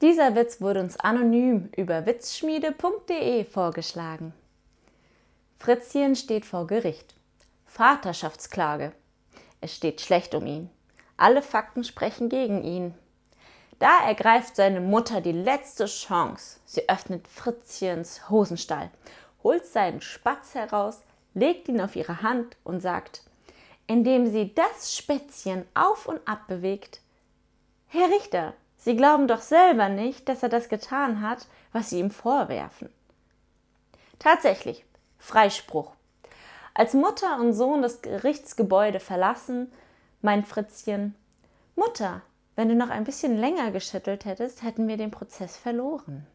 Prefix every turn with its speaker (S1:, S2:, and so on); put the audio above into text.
S1: Dieser Witz wurde uns anonym über witzschmiede.de vorgeschlagen. Fritzchen steht vor Gericht. Vaterschaftsklage. Es steht schlecht um ihn. Alle Fakten sprechen gegen ihn. Da ergreift seine Mutter die letzte Chance. Sie öffnet Fritzchens Hosenstall, holt seinen Spatz heraus, legt ihn auf ihre Hand und sagt, indem sie das Spätzchen auf und ab bewegt, Herr Richter, Sie glauben doch selber nicht, dass er das getan hat, was Sie ihm vorwerfen. Tatsächlich, Freispruch. Als Mutter und Sohn das Gerichtsgebäude verlassen, meint Fritzchen, Mutter, wenn du noch ein bisschen länger geschüttelt hättest, hätten wir den Prozess verloren.